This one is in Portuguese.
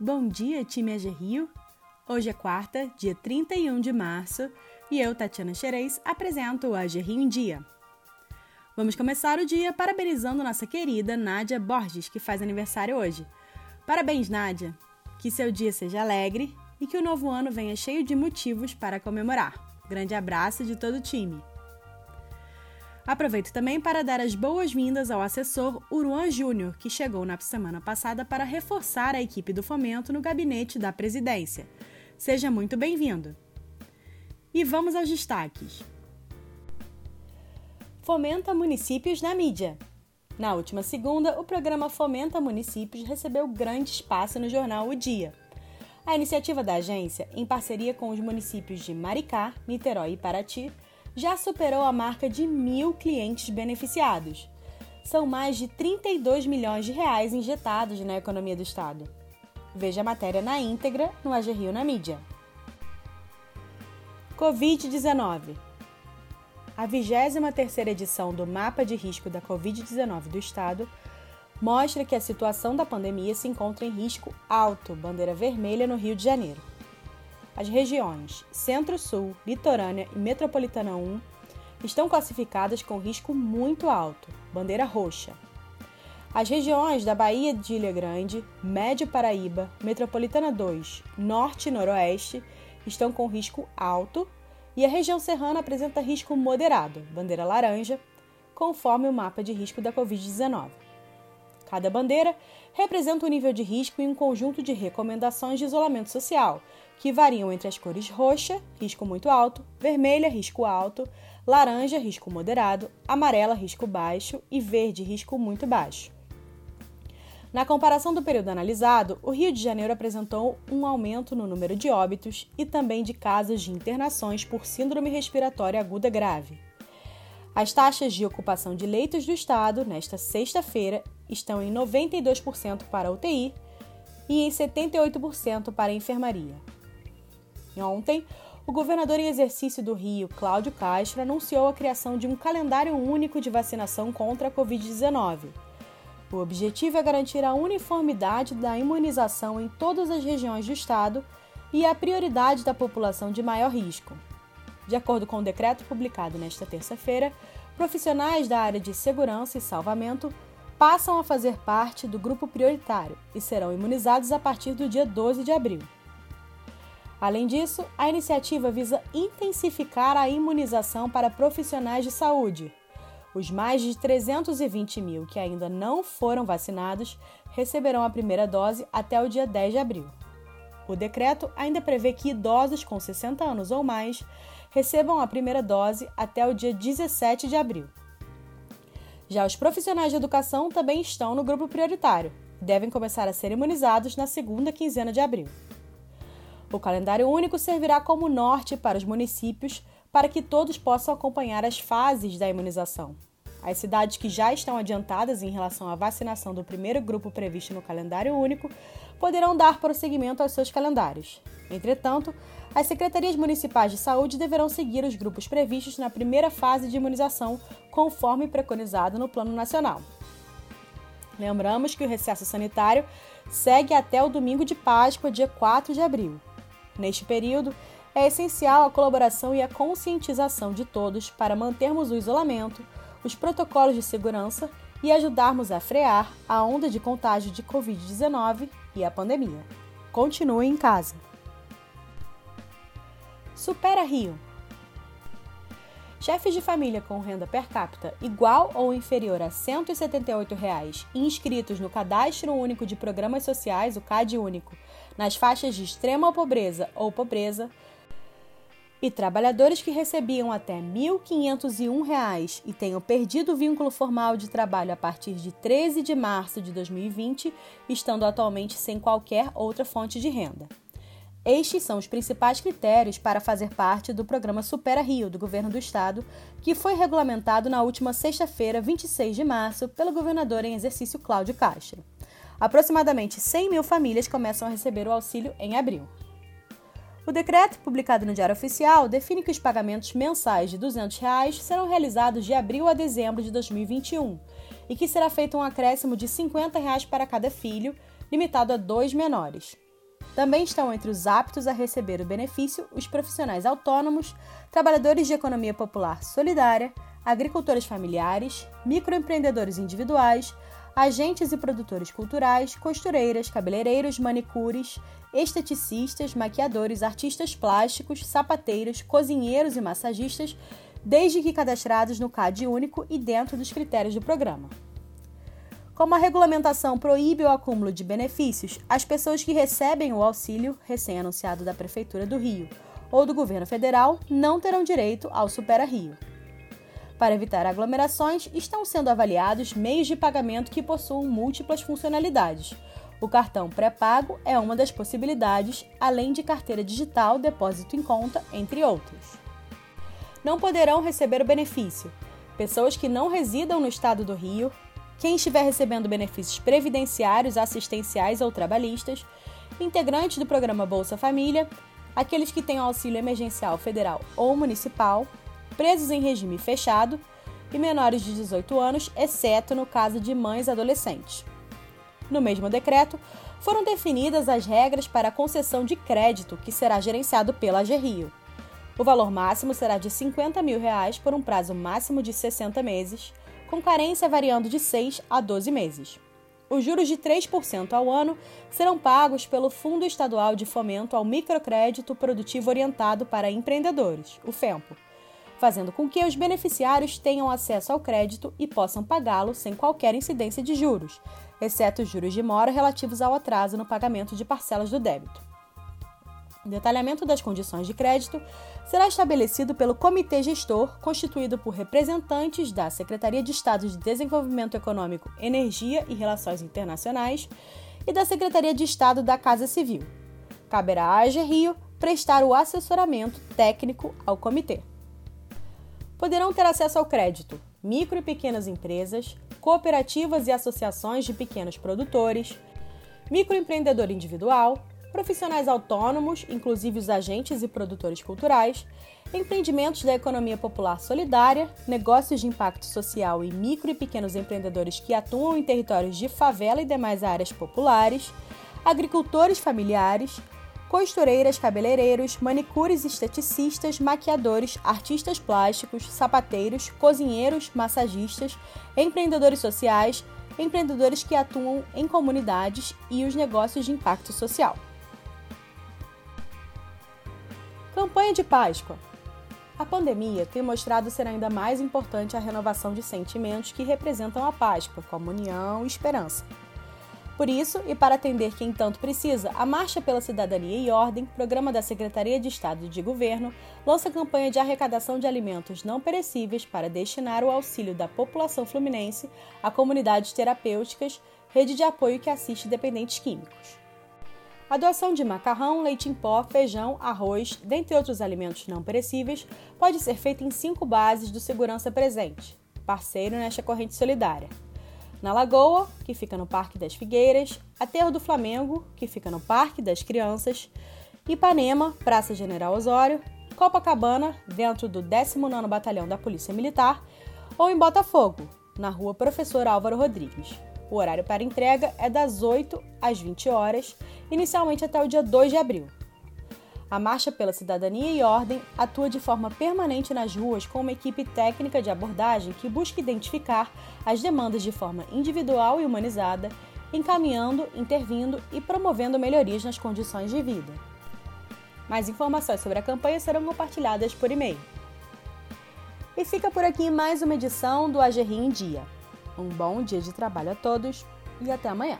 Bom dia, time AG Rio! Hoje é quarta, dia 31 de março, e eu, Tatiana Xerez, apresento o AG Rio em Dia. Vamos começar o dia parabenizando nossa querida Nádia Borges, que faz aniversário hoje. Parabéns, Nádia! Que seu dia seja alegre e que o novo ano venha cheio de motivos para comemorar. Grande abraço de todo o time! Aproveito também para dar as boas-vindas ao assessor Uruan Júnior, que chegou na semana passada para reforçar a equipe do fomento no gabinete da presidência. Seja muito bem-vindo. E vamos aos destaques. Fomenta municípios na mídia. Na última segunda, o programa Fomenta Municípios recebeu grande espaço no jornal O Dia. A iniciativa da agência, em parceria com os municípios de Maricá, Niterói e Paraty, já superou a marca de mil clientes beneficiados. São mais de 32 milhões de reais injetados na economia do Estado. Veja a matéria na íntegra no AG Rio na mídia. Covid-19 A 23ª edição do Mapa de Risco da Covid-19 do Estado mostra que a situação da pandemia se encontra em risco alto, bandeira vermelha no Rio de Janeiro. As regiões Centro-Sul, Litorânea e Metropolitana 1 estão classificadas com risco muito alto, bandeira roxa. As regiões da Bahia de Ilha Grande, Médio Paraíba, Metropolitana 2, Norte e Noroeste estão com risco alto e a região serrana apresenta risco moderado, bandeira laranja, conforme o mapa de risco da Covid-19. Cada bandeira representa um nível de risco e um conjunto de recomendações de isolamento social, que variam entre as cores roxa, risco muito alto, vermelha, risco alto, laranja, risco moderado, amarela, risco baixo e verde, risco muito baixo. Na comparação do período analisado, o Rio de Janeiro apresentou um aumento no número de óbitos e também de casos de internações por síndrome respiratória aguda grave. As taxas de ocupação de leitos do estado nesta sexta-feira estão em 92% para UTI e em 78% para enfermaria. Ontem, o governador em exercício do Rio, Cláudio Castro, anunciou a criação de um calendário único de vacinação contra a Covid-19. O objetivo é garantir a uniformidade da imunização em todas as regiões do estado e a prioridade da população de maior risco. De acordo com o decreto publicado nesta terça-feira, profissionais da área de segurança e salvamento passam a fazer parte do grupo prioritário e serão imunizados a partir do dia 12 de abril. Além disso, a iniciativa visa intensificar a imunização para profissionais de saúde. Os mais de 320 mil que ainda não foram vacinados receberão a primeira dose até o dia 10 de abril. O decreto ainda prevê que idosos com 60 anos ou mais recebam a primeira dose até o dia 17 de abril. Já os profissionais de educação também estão no grupo prioritário e devem começar a ser imunizados na segunda quinzena de abril. O calendário único servirá como norte para os municípios para que todos possam acompanhar as fases da imunização. As cidades que já estão adiantadas em relação à vacinação do primeiro grupo previsto no calendário único poderão dar prosseguimento aos seus calendários. Entretanto, as secretarias municipais de saúde deverão seguir os grupos previstos na primeira fase de imunização, conforme preconizado no Plano Nacional. Lembramos que o recesso sanitário segue até o domingo de Páscoa, dia 4 de abril. Neste período, é essencial a colaboração e a conscientização de todos para mantermos o isolamento, os protocolos de segurança e ajudarmos a frear a onda de contágio de Covid-19 e a pandemia. Continue em casa. Supera Rio. Chefes de família com renda per capita igual ou inferior a 178 reais, inscritos no Cadastro Único de Programas Sociais, o CAD Único, nas faixas de extrema pobreza ou pobreza, e trabalhadores que recebiam até R$ 1.501 e tenham perdido o vínculo formal de trabalho a partir de 13 de março de 2020, estando atualmente sem qualquer outra fonte de renda. Estes são os principais critérios para fazer parte do programa Supera Rio do Governo do Estado, que foi regulamentado na última sexta-feira, 26 de março, pelo governador em exercício Cláudio Castro. Aproximadamente 100 mil famílias começam a receber o auxílio em abril. O decreto, publicado no Diário Oficial, define que os pagamentos mensais de 200 reais serão realizados de abril a dezembro de 2021 e que será feito um acréscimo de 50 reais para cada filho, limitado a dois menores. Também estão entre os aptos a receber o benefício os profissionais autônomos, trabalhadores de economia popular solidária, agricultores familiares, microempreendedores individuais, agentes e produtores culturais, costureiras, cabeleireiros, manicures, esteticistas, maquiadores, artistas plásticos, sapateiros, cozinheiros e massagistas, desde que cadastrados no CAD único e dentro dos critérios do programa. Como a regulamentação proíbe o acúmulo de benefícios, as pessoas que recebem o auxílio recém-anunciado da Prefeitura do Rio ou do governo federal não terão direito ao Supera Rio. Para evitar aglomerações, estão sendo avaliados meios de pagamento que possuam múltiplas funcionalidades. O cartão pré-pago é uma das possibilidades, além de carteira digital, depósito em conta, entre outros. Não poderão receber o benefício pessoas que não residam no estado do Rio, quem estiver recebendo benefícios previdenciários, assistenciais ou trabalhistas, integrantes do programa Bolsa Família, aqueles que têm auxílio emergencial federal ou municipal, presos em regime fechado e menores de 18 anos, exceto no caso de mães adolescentes. No mesmo decreto, foram definidas as regras para a concessão de crédito que será gerenciado pela AGRIO. O valor máximo será de 50 mil reais por um prazo máximo de 60 meses, com carência variando de 6 a 12 meses. Os juros de 3% ao ano serão pagos pelo Fundo Estadual de Fomento ao Microcrédito Produtivo Orientado para Empreendedores, o FEMPO, fazendo com que os beneficiários tenham acesso ao crédito e possam pagá-lo sem qualquer incidência de juros, exceto os juros de mora relativos ao atraso no pagamento de parcelas do débito. O detalhamento das condições de crédito será estabelecido pelo Comitê Gestor, constituído por representantes da Secretaria de Estado de Desenvolvimento Econômico, Energia e Relações Internacionais e da Secretaria de Estado da Casa Civil. Caberá à AG Rio prestar o assessoramento técnico ao comitê poderão ter acesso ao crédito. Micro e pequenas empresas, cooperativas e associações de pequenos produtores, microempreendedor individual, profissionais autônomos, inclusive os agentes e produtores culturais, empreendimentos da economia popular solidária, negócios de impacto social e micro e pequenos empreendedores que atuam em territórios de favela e demais áreas populares, agricultores familiares, costureiras, cabeleireiros, manicures, esteticistas, maquiadores, artistas plásticos, sapateiros, cozinheiros, massagistas, empreendedores sociais, empreendedores que atuam em comunidades e os negócios de impacto social. Campanha de Páscoa. A pandemia tem mostrado ser ainda mais importante a renovação de sentimentos que representam a Páscoa, comunhão e esperança. Por isso, e para atender quem tanto precisa, a Marcha pela Cidadania e Ordem, programa da Secretaria de Estado de Governo, lança campanha de arrecadação de alimentos não perecíveis para destinar o auxílio da população fluminense a comunidades terapêuticas, rede de apoio que assiste dependentes químicos. A doação de macarrão, leite em pó, feijão, arroz, dentre outros alimentos não perecíveis, pode ser feita em cinco bases do Segurança Presente, parceiro nesta corrente solidária na Lagoa, que fica no Parque das Figueiras, Aterro do Flamengo, que fica no Parque das Crianças, Ipanema, Praça General Osório, Copacabana, dentro do 19º Batalhão da Polícia Militar, ou em Botafogo, na Rua Professor Álvaro Rodrigues. O horário para entrega é das 8 às 20 horas, inicialmente até o dia 2 de abril. A Marcha pela Cidadania e Ordem atua de forma permanente nas ruas com uma equipe técnica de abordagem que busca identificar as demandas de forma individual e humanizada, encaminhando, intervindo e promovendo melhorias nas condições de vida. Mais informações sobre a campanha serão compartilhadas por e-mail. E fica por aqui mais uma edição do AGRI em Dia. Um bom dia de trabalho a todos e até amanhã!